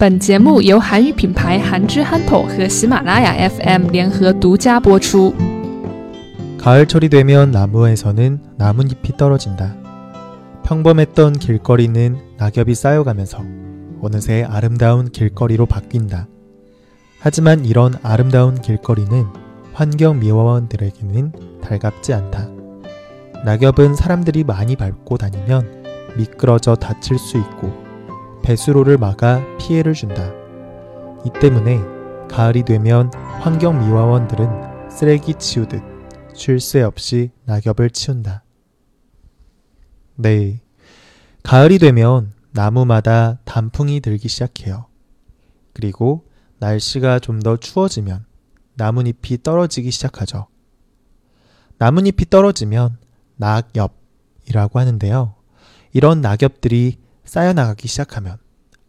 本节目由韩语品牌韩之憨头和喜马拉雅 FM 联合独家播出。 가을철이 되면 나무에서는 나뭇잎이 떨어진다. 평범했던 길거리는 낙엽이 쌓여가면서 어느새 아름다운 길거리로 바뀐다. 하지만 이런 아름다운 길거리는 환경미화원들에게는 달갑지 않다. 낙엽은 사람들이 많이 밟고 다니면 미끄러져 다칠 수 있고 배수로를 막아 피해를 준다. 이 때문에 가을이 되면 환경미화원들은 쓰레기 치우듯 쉴 새 없이 낙엽을 치운다. 네. 가을이 되면 나무마다 단풍이 들기 시작해요. 그리고 날씨가 좀 더 추워지면 나뭇잎이 떨어지기 시작하죠. 나뭇잎이 떨어지면 낙엽이라고 하는데요. 이런 낙엽들이 쌓여나가기 시작하면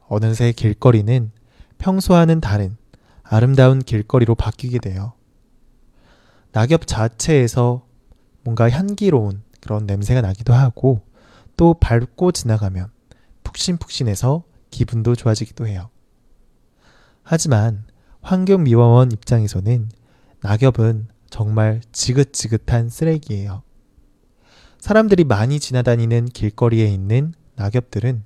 어느새 길거리는 평소와는 다른 아름다운 길거리로 바뀌게 돼요. 낙엽 자체에서 뭔가 향기로운 그런 냄새가 나기도 하고 또 밟고 지나가면 푹신푹신해서 기분도 좋아지기도 해요. 하지만 환경미화원 입장에서는 낙엽은 정말 지긋지긋한 쓰레기예요. 사람들이 많이 지나다니는 길거리에 있는 낙엽들은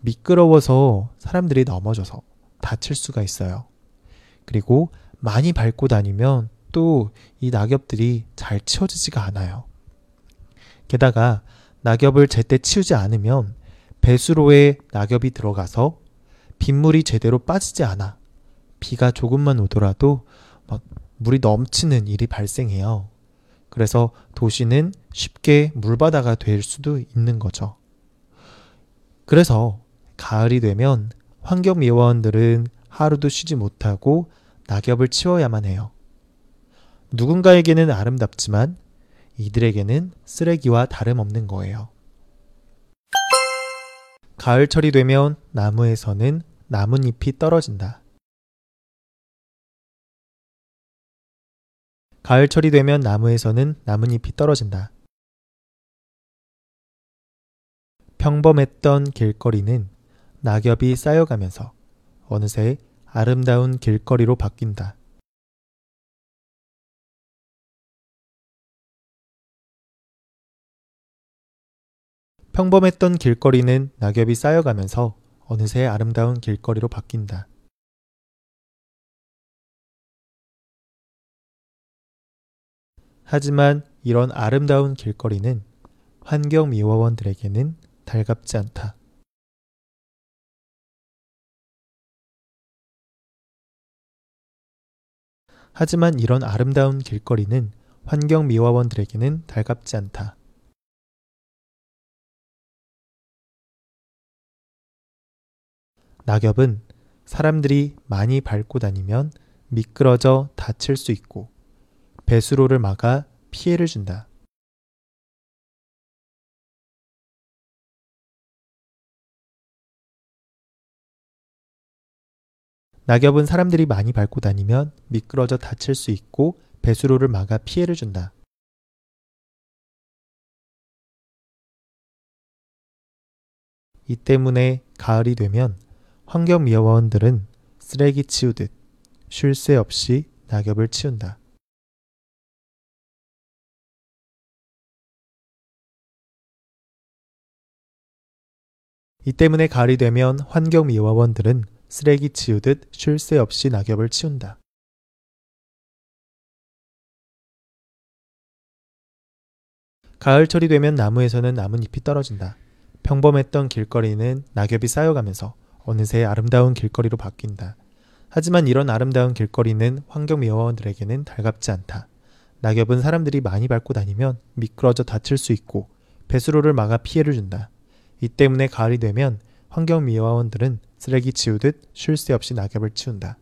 미끄러워서 사람들이 넘어져서 다칠 수가 있어요. 그리고 많이 밟고 다니면 또 이 낙엽들이 잘 치워지지가 않아요. 게다가 낙엽을 제때 치우지 않으면 배수로에 낙엽이 들어가서 빗물이 제대로 빠지지 않아 비가 조금만 오더라도 막 물이 넘치는 일이 발생해요. 그래서 도시는 쉽게 물바다가 될 수도 있는 거죠. 그래서 가을이 되면 환경미화원들은 하루도 쉬지 못하고 낙엽을 치워야만 해요. 누군가에게는 아름답지만 이들에게는 쓰레기와 다름없는 거예요. 가을철이 되면 나무에서는 나뭇잎이 떨어진다. 가을철이 되면 나무에서는 나뭇잎이 떨어진다. 평범했던 길거리는 낙엽이 쌓여가면서 어느새 아름다운 길거리로 바뀐다. 평범했던 길거리는 낙엽이 쌓여가면서 어느새 아름다운 길거리로 바뀐다. 하지만 이런 아름다운 길거리는 환경미화원들에게는 달갑지 않다. 하지만 이런 아름다운 길거리는 환경 미화원들에게는 달갑지 않다. 낙엽은 사람들이 많이 밟고 다니면 미끄러져 다칠 수 있고 배수로를 막아 피해를 준다. 낙엽은 사람들이 많이 밟고 다니면 미끄러져 다칠 수 있고 배수로를 막아 피해를 준다. 이 때문에 가을이 되면 환경미화원들은 쓰레기 치우듯 쉴 새 없이 낙엽을 치운다. 이 때문에 가을이 되면 환경미화원들은 쓰레기 치우듯 쉴 새 없이 낙엽을 치운다. 가을철이 되면 나무에서는 나뭇잎이 떨어진다. 평범했던 길거리는 낙엽이 쌓여가면서 어느새 아름다운 길거리로 바뀐다. 하지만 이런 아름다운 길거리는 환경미화원들에게는 달갑지 않다. 낙엽은 사람들이 많이 밟고 다니면 미끄러져 다칠 수 있고 배수로를 막아 피해를 준다. 이 때문에 가을이 되면 환경미화원들은 쓰레기 치우듯 쉴 새 없이 낙엽을 치운다.